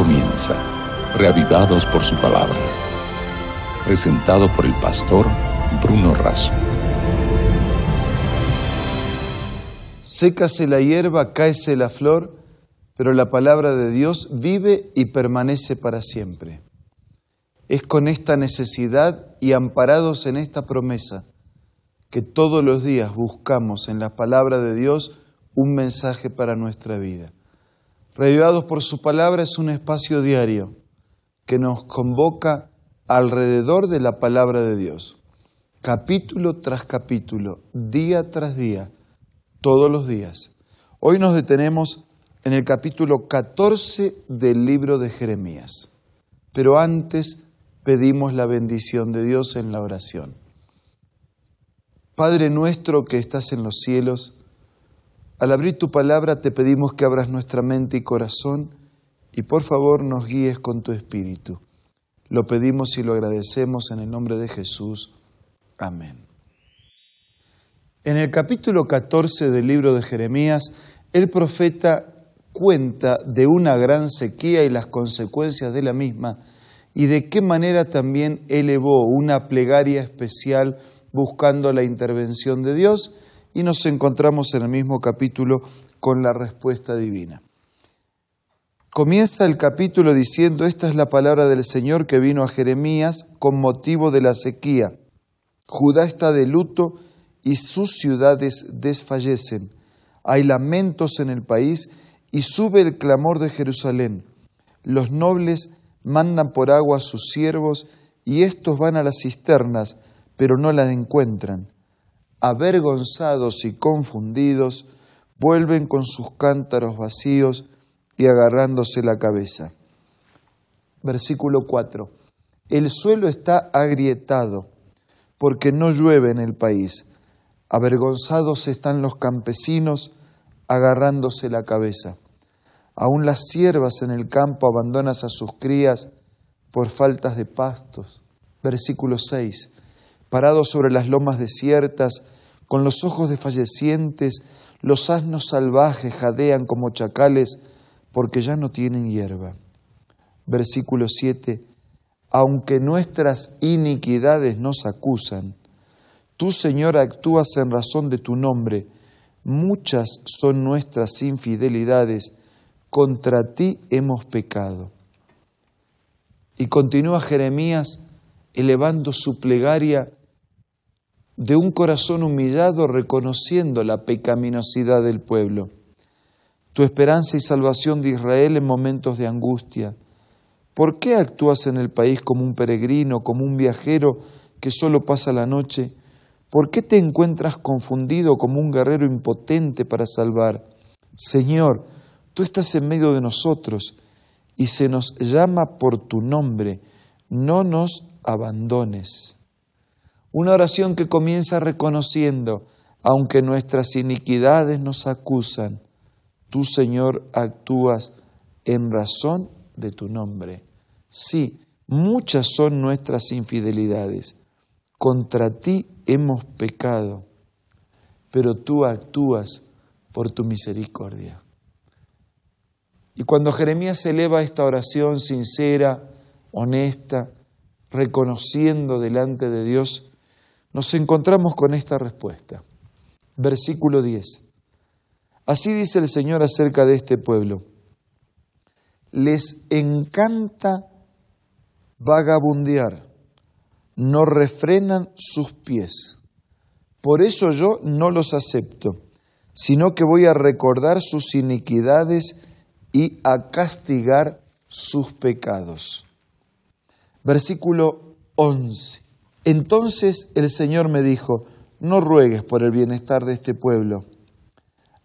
comienza, reavivados por su palabra. Presentado por el pastor Bruno Razo. Sécase la hierba, cáese la flor, pero la palabra de Dios vive y permanece para siempre. Es con esta necesidad y amparados en esta promesa que todos los días buscamos en la palabra de Dios un mensaje para nuestra vida. Revivados por su palabra es un espacio diario que nos convoca alrededor de la palabra de Dios, capítulo tras capítulo, día tras día, todos los días. Hoy nos detenemos en el capítulo 14 del libro de Jeremías, pero antes pedimos la bendición de Dios en la oración. Padre nuestro que estás en los cielos, al abrir tu palabra te pedimos que abras nuestra mente y corazón y por favor nos guíes con tu espíritu. Lo pedimos y lo agradecemos en el nombre de Jesús. Amén. En el capítulo 14 del libro de Jeremías, el profeta cuenta de una gran sequía y las consecuencias de la misma y de qué manera también elevó una plegaria especial buscando la intervención de Dios y nos encontramos en el mismo capítulo con la respuesta divina. Comienza el capítulo diciendo, esta es la palabra del Señor que vino a Jeremías con motivo de la sequía. Judá está de luto y sus ciudades desfallecen. Hay lamentos en el país y sube el clamor de Jerusalén. Los nobles mandan por agua a sus siervos y estos van a las cisternas, pero no las encuentran avergonzados y confundidos, vuelven con sus cántaros vacíos y agarrándose la cabeza. Versículo 4. El suelo está agrietado porque no llueve en el país. Avergonzados están los campesinos agarrándose la cabeza. Aún las siervas en el campo abandonas a sus crías por faltas de pastos. Versículo 6 parados sobre las lomas desiertas, con los ojos desfallecientes, los asnos salvajes jadean como chacales porque ya no tienen hierba. Versículo 7. Aunque nuestras iniquidades nos acusan, tú, Señor, actúas en razón de tu nombre. Muchas son nuestras infidelidades, contra ti hemos pecado. Y continúa Jeremías elevando su plegaria de un corazón humillado reconociendo la pecaminosidad del pueblo. Tu esperanza y salvación de Israel en momentos de angustia. ¿Por qué actúas en el país como un peregrino, como un viajero que solo pasa la noche? ¿Por qué te encuentras confundido como un guerrero impotente para salvar? Señor, tú estás en medio de nosotros y se nos llama por tu nombre. No nos abandones. Una oración que comienza reconociendo, aunque nuestras iniquidades nos acusan, tú, Señor, actúas en razón de tu nombre. Sí, muchas son nuestras infidelidades. Contra ti hemos pecado, pero tú actúas por tu misericordia. Y cuando Jeremías eleva esta oración sincera, honesta, reconociendo delante de Dios, nos encontramos con esta respuesta. Versículo 10. Así dice el Señor acerca de este pueblo. Les encanta vagabundear, no refrenan sus pies. Por eso yo no los acepto, sino que voy a recordar sus iniquidades y a castigar sus pecados. Versículo 11. Entonces el Señor me dijo, no ruegues por el bienestar de este pueblo.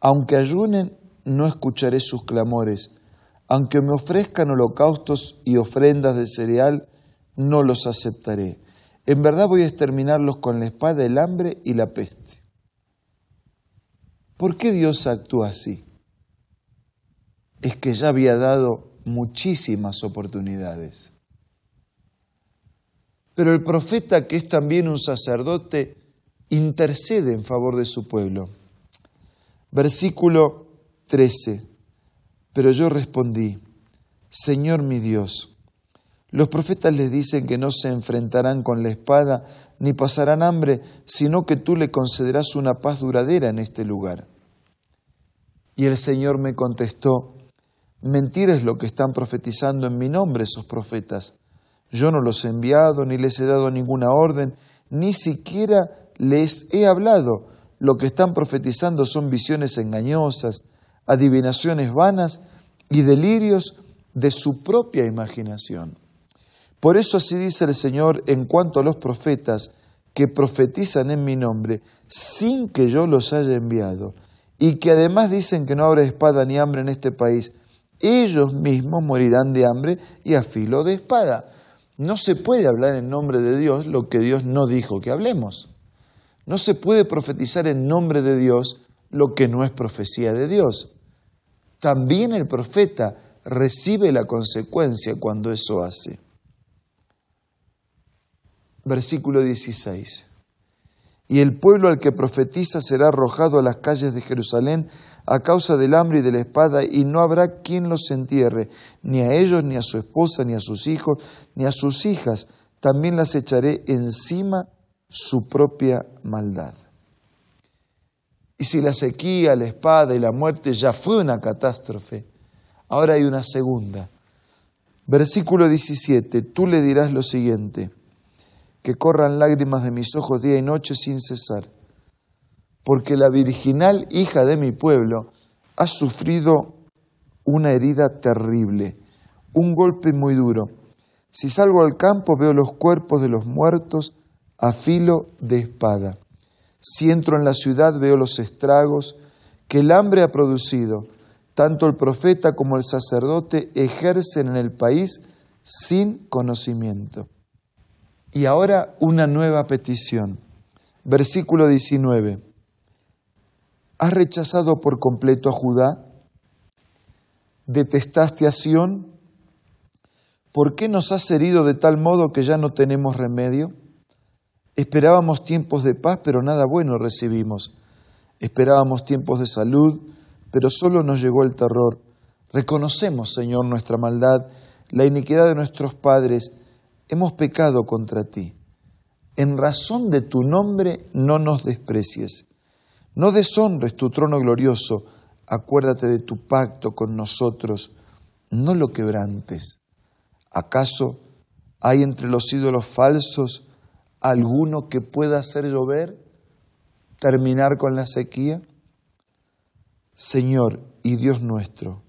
Aunque ayunen, no escucharé sus clamores. Aunque me ofrezcan holocaustos y ofrendas de cereal, no los aceptaré. En verdad voy a exterminarlos con la espada, el hambre y la peste. ¿Por qué Dios actúa así? Es que ya había dado muchísimas oportunidades. Pero el profeta, que es también un sacerdote, intercede en favor de su pueblo. Versículo 13. Pero yo respondí, Señor mi Dios, los profetas les dicen que no se enfrentarán con la espada ni pasarán hambre, sino que tú le concederás una paz duradera en este lugar. Y el Señor me contestó, mentira es lo que están profetizando en mi nombre esos profetas. Yo no los he enviado, ni les he dado ninguna orden, ni siquiera les he hablado. Lo que están profetizando son visiones engañosas, adivinaciones vanas y delirios de su propia imaginación. Por eso así dice el Señor en cuanto a los profetas que profetizan en mi nombre sin que yo los haya enviado y que además dicen que no habrá espada ni hambre en este país, ellos mismos morirán de hambre y a filo de espada. No se puede hablar en nombre de Dios lo que Dios no dijo que hablemos. No se puede profetizar en nombre de Dios lo que no es profecía de Dios. También el profeta recibe la consecuencia cuando eso hace. Versículo 16 y el pueblo al que profetiza será arrojado a las calles de Jerusalén a causa del hambre y de la espada, y no habrá quien los entierre, ni a ellos, ni a su esposa, ni a sus hijos, ni a sus hijas. También las echaré encima su propia maldad. Y si la sequía, la espada y la muerte ya fue una catástrofe, ahora hay una segunda. Versículo 17, tú le dirás lo siguiente que corran lágrimas de mis ojos día y noche sin cesar, porque la virginal hija de mi pueblo ha sufrido una herida terrible, un golpe muy duro. Si salgo al campo veo los cuerpos de los muertos a filo de espada. Si entro en la ciudad veo los estragos que el hambre ha producido. Tanto el profeta como el sacerdote ejercen en el país sin conocimiento. Y ahora una nueva petición. Versículo 19. ¿Has rechazado por completo a Judá? ¿Detestaste a Sión? ¿Por qué nos has herido de tal modo que ya no tenemos remedio? Esperábamos tiempos de paz, pero nada bueno recibimos. Esperábamos tiempos de salud, pero solo nos llegó el terror. Reconocemos, Señor, nuestra maldad, la iniquidad de nuestros padres, hemos pecado contra ti. En razón de tu nombre no nos desprecies. No deshonres tu trono glorioso. Acuérdate de tu pacto con nosotros. No lo quebrantes. ¿Acaso hay entre los ídolos falsos alguno que pueda hacer llover? ¿Terminar con la sequía? Señor y Dios nuestro,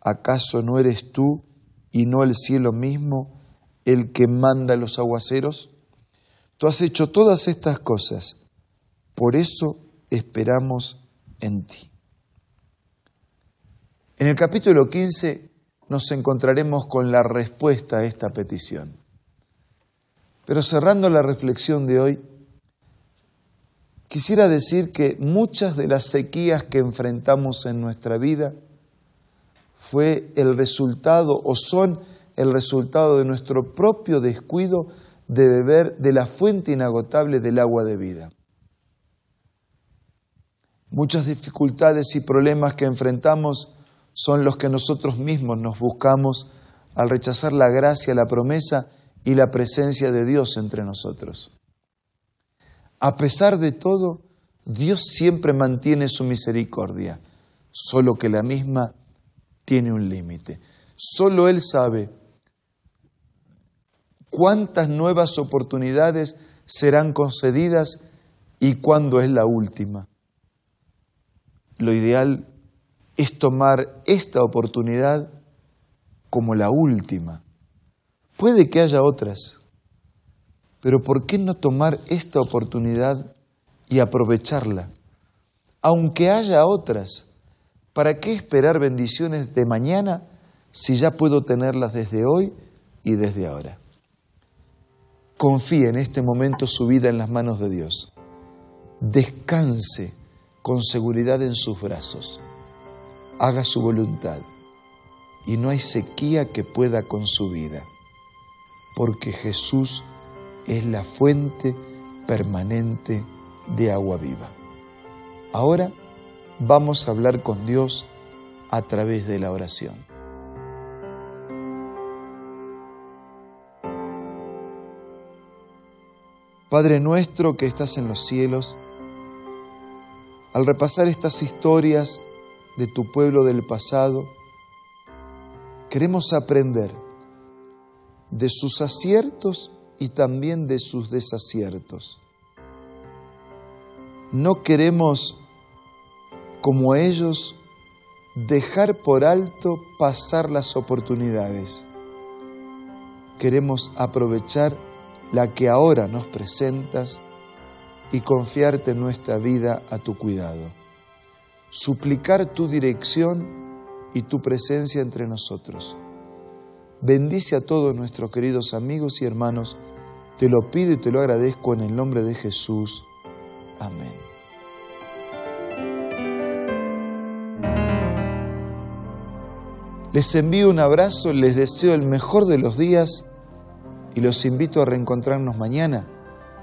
¿acaso no eres tú y no el cielo mismo? el que manda los aguaceros? Tú has hecho todas estas cosas, por eso esperamos en ti. En el capítulo 15 nos encontraremos con la respuesta a esta petición. Pero cerrando la reflexión de hoy, quisiera decir que muchas de las sequías que enfrentamos en nuestra vida fue el resultado o son el resultado de nuestro propio descuido de beber de la fuente inagotable del agua de vida. Muchas dificultades y problemas que enfrentamos son los que nosotros mismos nos buscamos al rechazar la gracia, la promesa y la presencia de Dios entre nosotros. A pesar de todo, Dios siempre mantiene su misericordia, solo que la misma tiene un límite. Solo Él sabe cuántas nuevas oportunidades serán concedidas y cuándo es la última. Lo ideal es tomar esta oportunidad como la última. Puede que haya otras, pero ¿por qué no tomar esta oportunidad y aprovecharla? Aunque haya otras, ¿para qué esperar bendiciones de mañana si ya puedo tenerlas desde hoy y desde ahora? confíe en este momento su vida en las manos de Dios. Descanse con seguridad en sus brazos. Haga su voluntad y no hay sequía que pueda con su vida, porque Jesús es la fuente permanente de agua viva. Ahora vamos a hablar con Dios a través de la oración. Padre nuestro que estás en los cielos, al repasar estas historias de tu pueblo del pasado, queremos aprender de sus aciertos y también de sus desaciertos. No queremos, como ellos, dejar por alto pasar las oportunidades. Queremos aprovechar la que ahora nos presentas y confiarte nuestra vida a tu cuidado. Suplicar tu dirección y tu presencia entre nosotros. Bendice a todos nuestros queridos amigos y hermanos. Te lo pido y te lo agradezco en el nombre de Jesús. Amén. Les envío un abrazo, les deseo el mejor de los días y los invito a reencontrarnos mañana